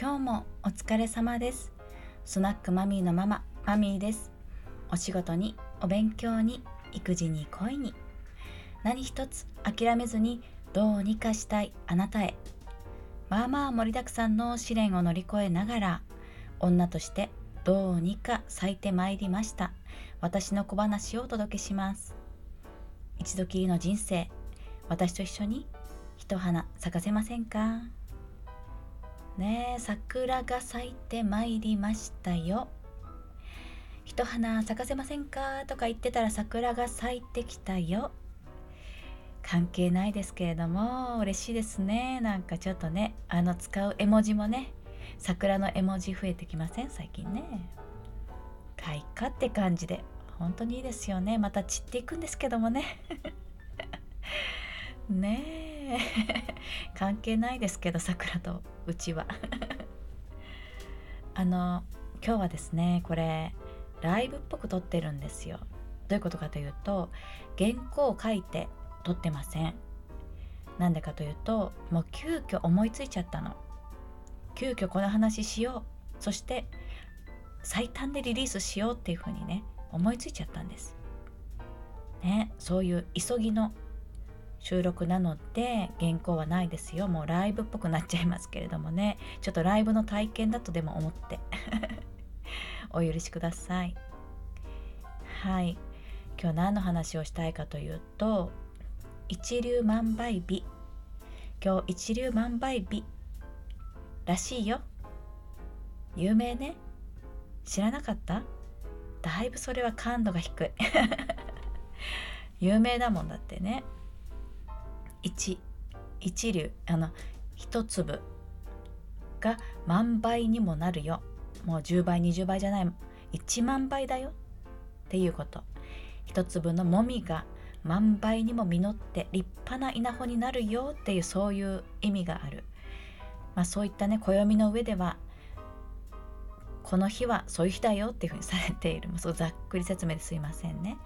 今日もお疲れ様です。スナックマミーのマママミーです。お仕事にお勉強に育児に恋に。何一つ諦めずにどうにかしたいあなたへ。まあまあ盛りだくさんの試練を乗り越えながら女としてどうにか咲いてまいりました。私の小話をお届けします。一度きりの人生私と一緒に一花咲かせませんか？ね桜が咲いてまいりましたよ。一花咲かせませんか？とか言ってたら桜が咲いてきたよ。関係ないですけれども嬉しいですね。なんかちょっとねあの使う絵文字もね桜の絵文字増えてきません？最近ね。開花って感じで。本当にいいですよね。また散っていくんですけどもね。ねえ。関係ないですけど桜とうちは。あの今日はですねこれライブっぽく撮ってるんですよ。どういうことかというと原稿を書いて撮ってません。なんでかというともう急遽思いついちゃったの。急遽この話しよう。そして最短でリリースしようっていうふうにね思いついちゃったんです。ねそういう急ぎの収録なので原稿はないですよ。もうライブっぽくなっちゃいますけれどもね。ちょっとライブの体験だとでも思って。お許しください。はい。今日何の話をしたいかというと一粒万倍日。今日一粒万倍日らしいよ。有名ね。知らなかった？だいぶそれは感度が低い。有名だもんだってね。1一粒あの一粒が万倍にもなるよ。もう10倍20倍じゃない。1万倍だよ。っていうこと。一粒のもみが万倍にも実って立派な稲穂になるよ。っていうそういう意味がある、まあ、そういったね暦の上ではこの日はそういう日だよ。っていうふうにされている。もうそうざっくり説明ですいませんね。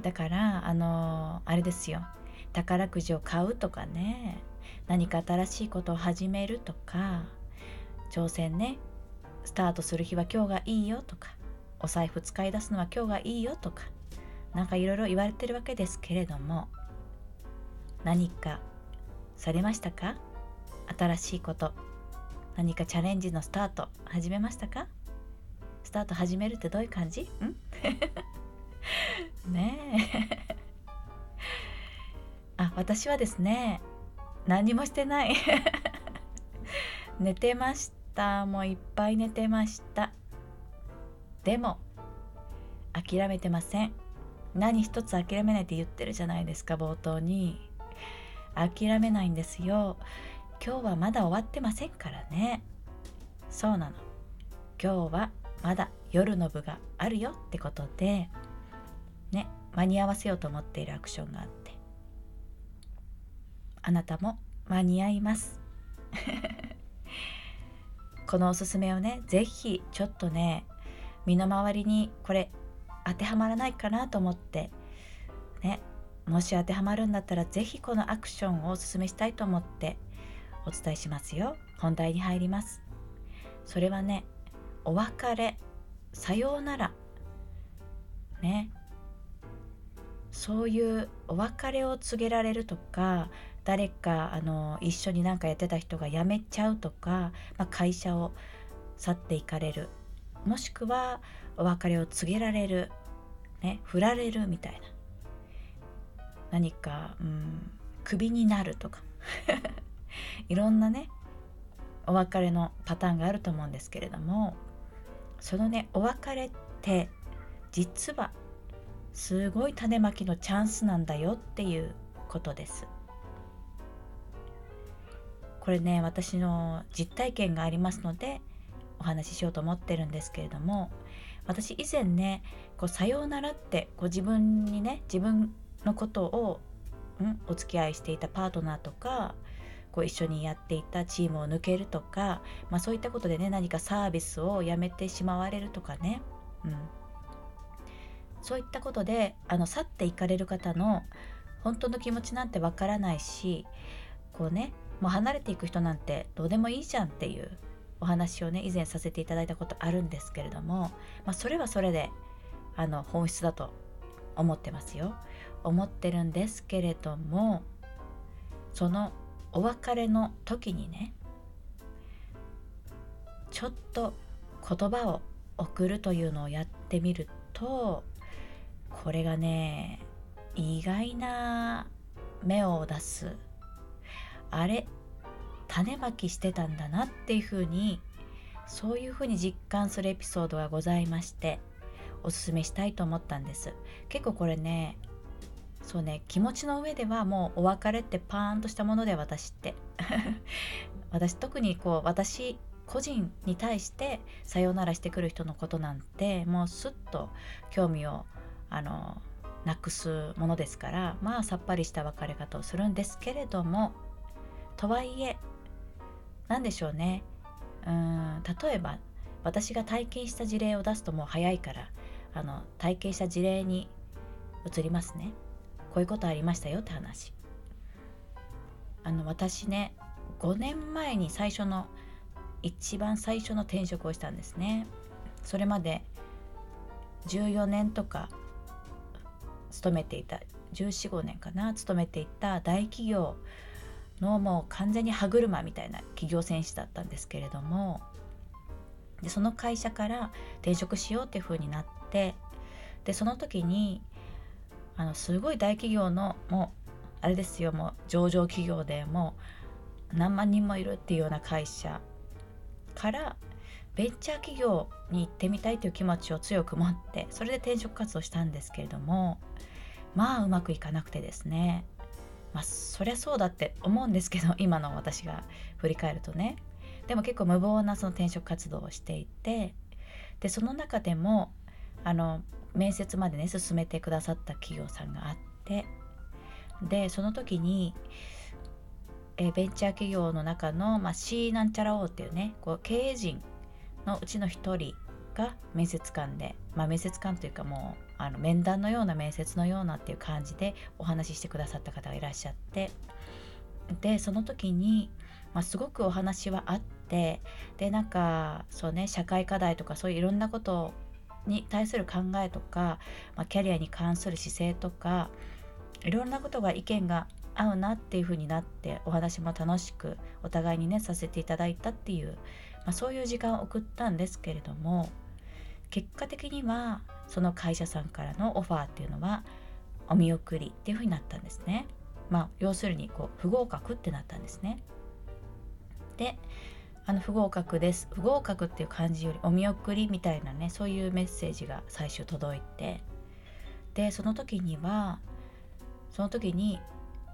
だからあのー、あれですよ。宝くじを買うとかね。何か新しいことを始めるとか。挑戦ね。スタートする日は今日がいいよとか。お財布使い出すのは今日がいいよとか。何かいろいろ言われてるわけですけれども。何かされましたか？新しいこと。何かチャレンジのスタート始めましたか？スタート始めるってどういう感じ？ん？ねえ。私はですね何もしてない。寝てました。もういっぱい寝てました。でも諦めてません。何一つ諦めないって言ってるじゃないですか冒頭に。諦めないんですよ。今日はまだ終わってませんからね。そうなの。今日はまだ夜の部があるよってことでね間に合わせようと思っているアクションがあってあなたも間に合います。このおすすめをね是非ちょっとね身の回りにこれ当てはまらないかなと思ってねもし当てはまるんだったら是非このアクションをおすすめしたいと思ってお伝えしますよ。本題に入ります。それはねお別れさようなら。ね。そういうお別れを告げられるとか誰かあの一緒に何かやってた人が辞めちゃうとか、まあ、会社を去っていかれる。もしくはお別れを告げられる、ね、振られるみたいな。何か、うん、クビになるとか。いろんなねお別れのパターンがあると思うんですけれどもそのねお別れって実はすごい種まきのチャンスなんだよっていうことです。これね私の実体験がありますのでお話ししようと思ってるんですけれども私以前ねこうさようならってこう自分にね自分のことを、ん、お付き合いしていたパートナーとかこう一緒にやっていたチームを抜けるとか、まあ、そういったことでね何かサービスをやめてしまわれるとかね、うん、そういったことであの去っていかれる方の本当の気持ちなんてわからないしこうねもう離れていく人なんてどうでもいいじゃんっていうお話をね以前させていただいたことあるんですけれども、まあ、それはそれであの本質だと思ってますよ。思ってるんですけれどもそのお別れの時にねちょっと言葉を送るというのをやってみるとこれがね意外な目を出すあれ種まきしてたんだなっていうふうにそういうふうに実感するエピソードがございましておすすめしたいと思ったんです。結構これねそうね気持ちの上ではもうお別れってパーンとしたもので私って。私特にこう私個人に対してさようならしてくる人のことなんてもうすっと興味をあのなくすものですからまあさっぱりした別れ方をするんですけれどもとはいえ何でしょうね。うん例えば私が体験した事例を出すともう早いからあの体験した事例に移りますね。こういうことありましたよって話。あの私ね5年前に最初の一番最初の転職をしたんですね。それまで14年とか勤めていた1415年かな勤めていた大企業のもう完全に歯車みたいな企業戦士だったんですけれどもでその会社から転職しようっていう風になってでその時にあのすごい大企業のもうあれですよもう上場企業でもう何万人もいるっていうような会社からベンチャー企業に行ってみたいという気持ちを強く持ってそれで転職活動したんですけれどもまあうまくいかなくてですね。まあそりゃそうだって思うんですけど 今の私が振り返るとね。でも結構無謀なその転職活動をしていてでその中でもあの面接までね進めてくださった企業さんがあってでその時にえベンチャー企業の中の、まあ、C なんちゃら O っていうねこう経営陣のうちの一人が面接官で、まあ、面接官というかもうあの面談のような面接のようなっていう感じでお話ししてくださった方がいらっしゃって。でその時に、まあ、すごくお話はあってでなんかそうね社会課題とかそういういろんなことに対する考えとか、まあ、キャリアに関する姿勢とかいろんなことが意見が合うなっていう風になってお話も楽しくお互いにねさせていただいたっていう、まあ、そういう時間を送ったんですけれども結果的にはその会社さんからのオファーっていうのはお見送りっていう風になったんですね。まあ要するにこう不合格ってなったんですね。であの不合格です。不合格っていう漢字よりお見送りみたいなねそういうメッセージが最初届いてでその時にはその時に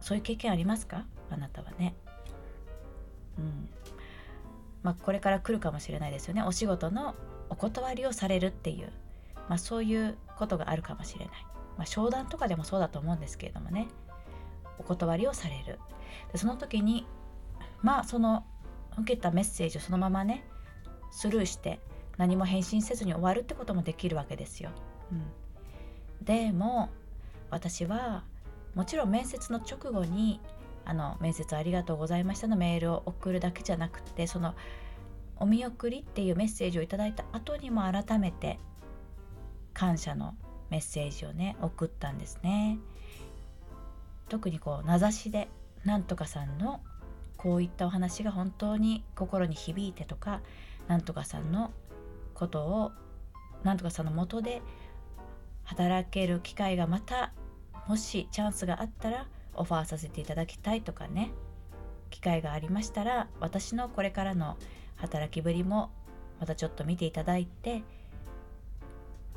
そういう経験ありますか？あなたはね。うん。まあこれから来るかもしれないですよね。お仕事のお断りをされるっていう、まあ、そういうことがあるかもしれない、まあ、商談とかでもそうだと思うんですけれどもね。お断りをされる。でその時にまあその受けたメッセージをそのままねスルーして何も返信せずに終わるってこともできるわけですよ。うん、でも私はもちろん面接の直後にあの面接ありがとうございましたのメールを送るだけじゃなくてそのお見送りっていうメッセージをいただいた後にも改めて感謝のメッセージをね送ったんですね。特にこう名指しでなんとかさんのこういったお話が本当に心に響いてとかなんとかさんのことをなんとかさんのもとで働ける機会がまたもしチャンスがあったらオファーさせていただきたいとかね機会がありましたら私のこれからの働きぶりもまたちょっと見ていただいて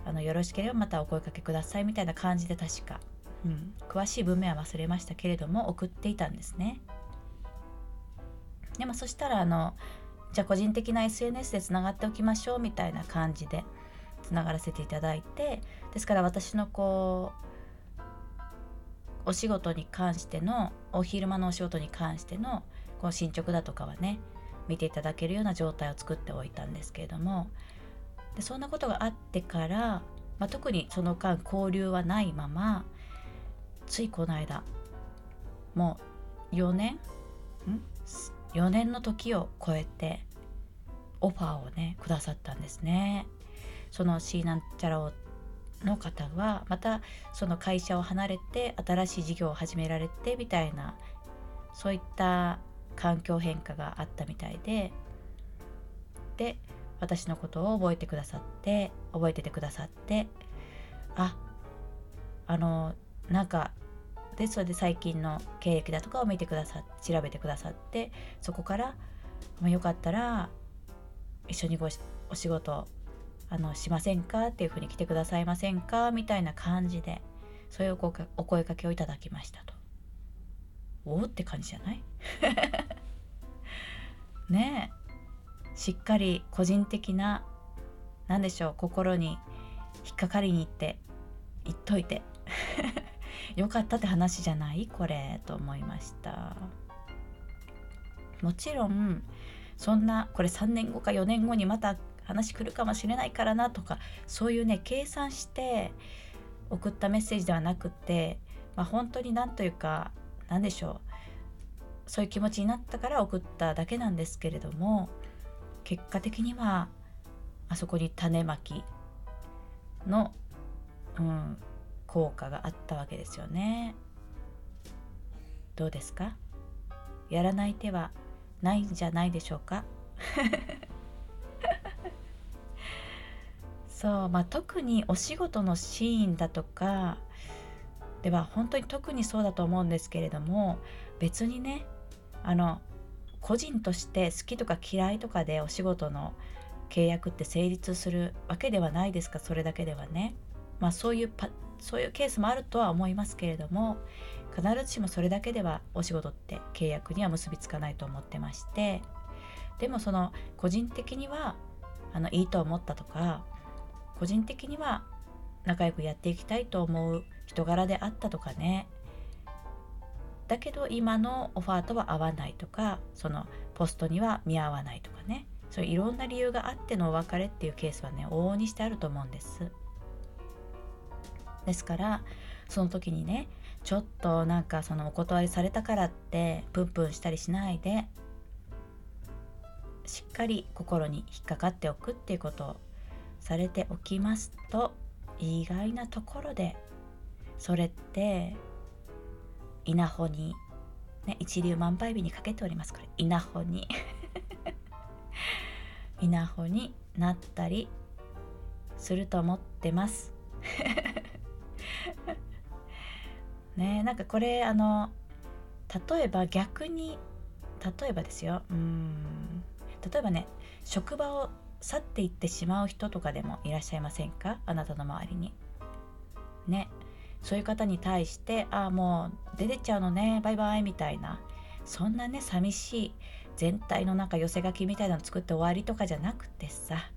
あのよろしければまたお声かけくださいみたいな感じで確か、うん、詳しい文面は忘れましたけれども送っていたんですね。でもそしたらあのじゃあ個人的な SNS でつながっておきましょうみたいな感じでつながらせていただいてですから私のこうお仕事に関してのお昼間のお仕事に関してのこの進捗だとかはね見ていただけるような状態を作っておいたんですけれどもでそんなことがあってから、まあ、特にその間交流はないままついこの間もう4年ん？4年の時を超えてオファーをねくださったんですね。その C なんちゃらをの方はまたその会社を離れて新しい事業を始められてみたいなそういった環境変化があったみたいでで私のことを覚えてくださって覚えててくださってああのなんかでそれで最近の経歴だとかを見てくださって調べてくださってそこから、まあ、よかったら一緒にごお仕事あのしませんか？っていうふうに来てくださいませんか？みたいな感じでそういうお声かけをいただきましたと。おおって感じじゃない？ねえ。しっかり個人的な何でしょう心に引っかかりに行って言っといて。よかったって話じゃない？これと思いました。もちろんそんなこれ3年後か4年後にまた話来るかもしれないからなとかそういうね計算して送ったメッセージではなくて、まあ、本当に何というか何でしょう。そういう気持ちになったから送っただけなんですけれども結果的にはあそこに種まきの、うん、効果があったわけですよね。どうですか？やらない手はないんじゃないでしょうか？そうまあ特にお仕事のシーンだとかでは本当に特にそうだと思うんですけれども別にねあの個人として好きとか嫌いとかでお仕事の契約って成立するわけではないですかそれだけではね。まあそういうパそういうケースもあるとは思いますけれども必ずしもそれだけではお仕事って契約には結びつかないと思ってましてでもその個人的にはあのいいと思ったとか個人的には仲良くやっていきたいと思う人柄であったとかね。だけど今のオファーとは合わないとかそのポストには見合わないとかね。そういういろんな理由があってのお別れっていうケースはね往々にしてあると思うんです。ですからその時にねちょっとなんかそのお断りされたからってプンプンしたりしないでしっかり心に引っかかっておくっていうことをされておきますと意外なところでそれって稲穂に、ね、一粒万倍日にかけております。これ稲穂に。稲穂になったりすると思ってます。ねなんかこれあの例えば逆に例えばですよ。うん。例えばね職場を去っていってしまう人とかでもいらっしゃいませんか？あなたの周りに。ね。そういう方に対して「ああもう出てっちゃうのね。バイバイ」みたいな。そんなね寂しい全体の中寄せ書きみたいなの作って終わりとかじゃなくてさ。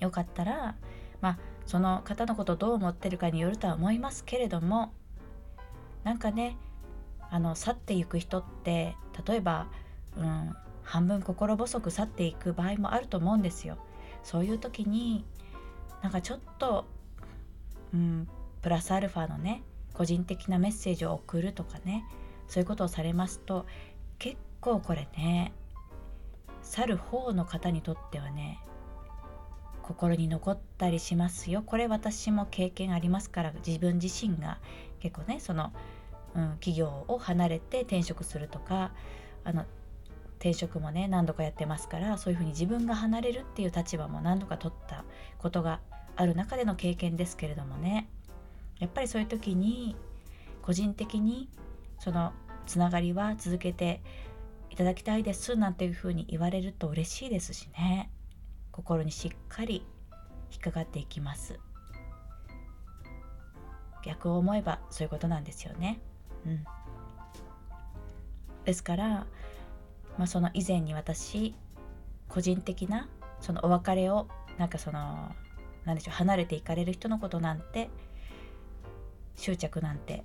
よかったらまあその方のことどう思ってるかによるとは思いますけれどもなんかねあの去っていく人って例えば、うん、半分心細く去っていく場合もあると思うんですよ。そういう時になんかちょっと、うん、プラスアルファのね個人的なメッセージを送るとかねそういうことをされますと結構これね去る方の方にとってはね心に残ったりしますよこれ私も経験ありますから自分自身が結構ねその、うん、企業を離れて転職するとかあの転職もね何度かやってますからそういうふうに自分が離れるっていう立場も何度か取ったことがある中での経験ですけれどもね。やっぱりそういう時に個人的にそのつながりは続けていただきたいですなんていうふうに言われると嬉しいですしね。心にしっかり引っかかっていきます。逆を思えばそういうことなんですよね。うん。ですからまあ、その以前に私個人的なそのお別れをなんかその何でしょう離れていかれる人のことなんて執着なんて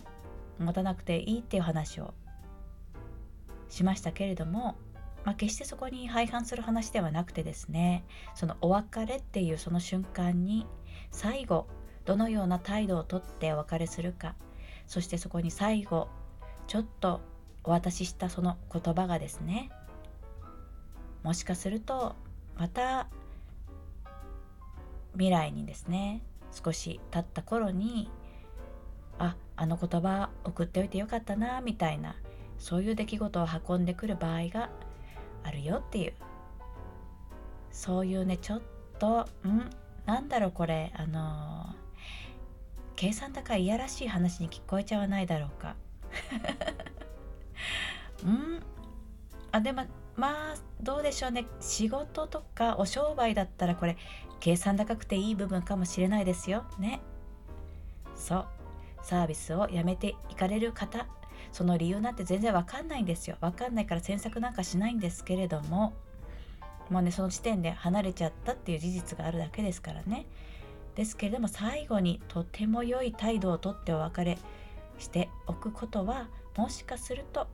持たなくていいっていう話をしましたけれども、まあ、決してそこに廃反する話ではなくてですねそのお別れっていうその瞬間に最後どのような態度をとってお別れするかそしてそこに最後ちょっとお渡ししたその言葉がですねもしかするとまた未来にですね少し経った頃にああの言葉送っておいてよかったなみたいなそういう出来事を運んでくる場合があるよっていうそういうねちょっとんなんだろうこれあのー、計算高いいやらしい話に聞こえちゃわないだろうか。うんあでもまあどうでしょうね。仕事とかお商売だったらこれ計算高くていい部分かもしれないですよ。ね。そう。サービスをやめていかれる方その理由なんて全然わかんないんですよ。わかんないから詮索なんかしないんですけれどももうねその時点で離れちゃったっていう事実があるだけですからね。ですけれども最後にとても良い態度をとってお別れしておくことはもしかすると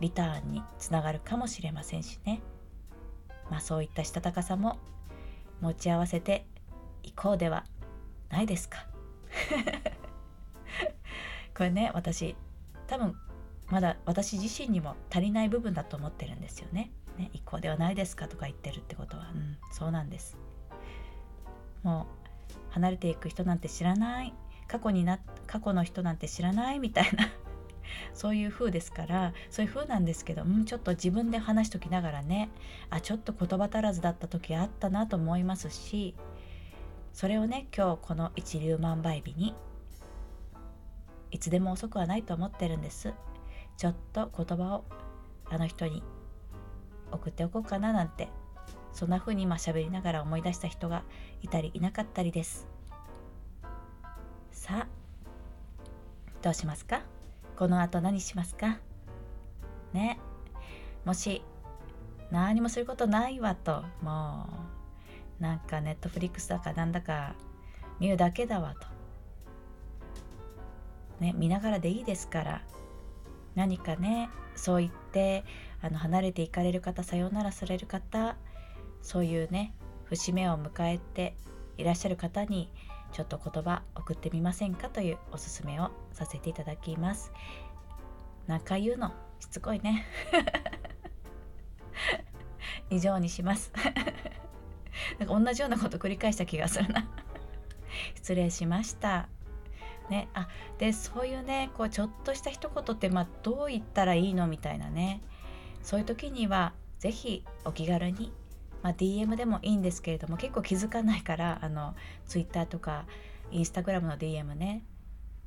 リターンにつながるかもしれませんしね。まあそういったしたたかさも持ち合わせていこうではないですか。これね私多分まだ私自身にも足りない部分だと思ってるんですよね。ね一向ではないですかとか言ってるってことは、うん、そうなんです。もう離れていく人なんて知らない。過去にな過去の人なんて知らないみたいな。そういう風ですからそういう風なんですけど、うん、ちょっと自分で話しときながらねあちょっと言葉足らずだった時あったなと思いますしそれをね今日この一粒万倍日にいつでも遅くはないと思ってるんです。ちょっと言葉をあの人に送っておこうかななんてそんな風に今喋りながら思い出した人がいたりいなかったりです。さあどうしますか？この後何しますか？ね。もし何もすることないわともうなんかネットフリックスだかなんだか見るだけだわと。ね見ながらでいいですから何かねそう言ってあの離れていかれる方さようならされる方そういうね節目を迎えていらっしゃる方にちょっと言葉送ってみませんかというおすすめをさせていただきます。何回言うのしつこいね。以上にします。なんか同じようなこと繰り返した気がするな 失礼しました。ね、あでそういうねこうちょっとした一言って、まあ、どう言ったらいいのみたいなねそういう時には是非お気軽にまあ、DM でもいいんですけれども結構気づかないからあの Twitter とか Instagram の DM ね。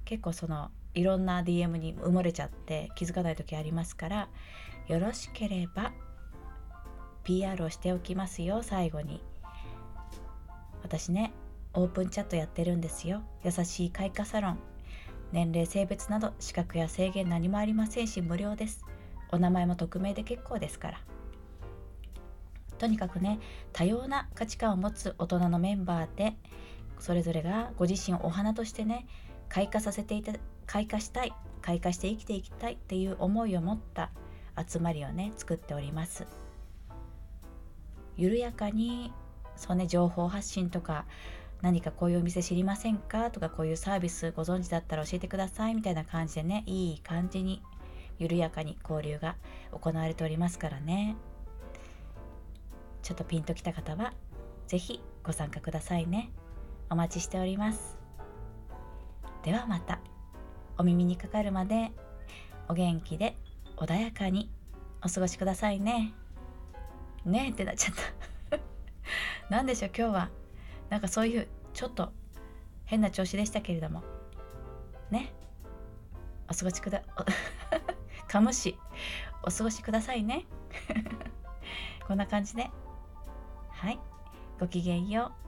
結構そのいろんな DM に埋もれちゃって気づかない時ありますからよろしければ PR をしておきますよ最後に。私ねオープンチャットやってるんですよ。優しい開花サロン。年齢性別など資格や制限何もありませんし無料です。お名前も匿名で結構ですから。とにかくね多様な価値観を持つ大人のメンバーでそれぞれがご自身をお花としてね開花させていた開花したい開花して生きていきたいっていう思いを持った集まりをね作っております。緩やかにそうね情報発信とか何かこういうお店知りませんか？とかこういうサービスご存知だったら教えてくださいみたいな感じでねいい感じに緩やかに交流が行われておりますからね。ちょっとピンときた方は是非ご参加くださいね。お待ちしております。ではまたお耳にかかるまでお元気で穏やかにお過ごしくださいね。ねえってなっちゃった。何でしょう今日は。なんかそういうちょっと変な調子でしたけれども。ね。お過ごしくだかむしお過ごしくださいね。こんな感じで。はい。ごきげんよう。